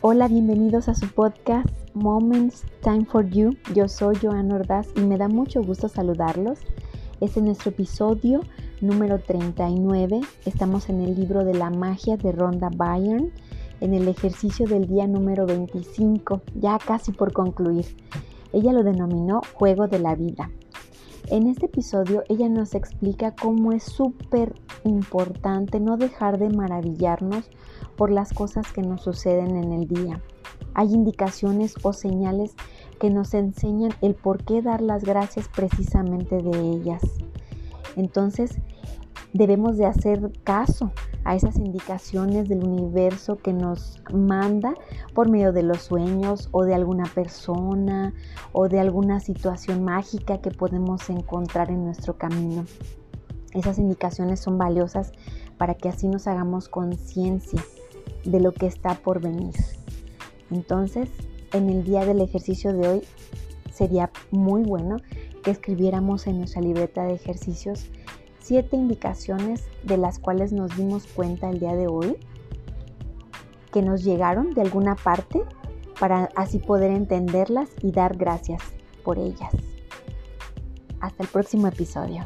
Hola, bienvenidos a su podcast Moments Time for You. Yo soy Joana Ordaz y me da mucho gusto saludarlos. Este es nuestro episodio número 39. Estamos en el libro de la magia de Rhonda Byrne, en el ejercicio del día número 25, ya casi por concluir. Ella lo denominó Juego de la Vida. En este episodio ella nos explica cómo es súper importante no dejar de maravillarnos por las cosas que nos suceden en el día. Hay indicaciones o señales que nos enseñan el por qué dar las gracias precisamente de ellas. Entonces, debemos de hacer caso a esas indicaciones del universo que nos manda por medio de los sueños o de alguna persona o de alguna situación mágica que podemos encontrar en nuestro camino. Esas indicaciones son valiosas para que así nos hagamos conciencia de lo que está por venir. Entonces, en el día del ejercicio de hoy sería muy bueno que escribiéramos en nuestra libreta de ejercicios siete indicaciones de las cuales nos dimos cuenta el día de hoy, que nos llegaron de alguna parte para así poder entenderlas y dar gracias por ellas. Hasta el próximo episodio.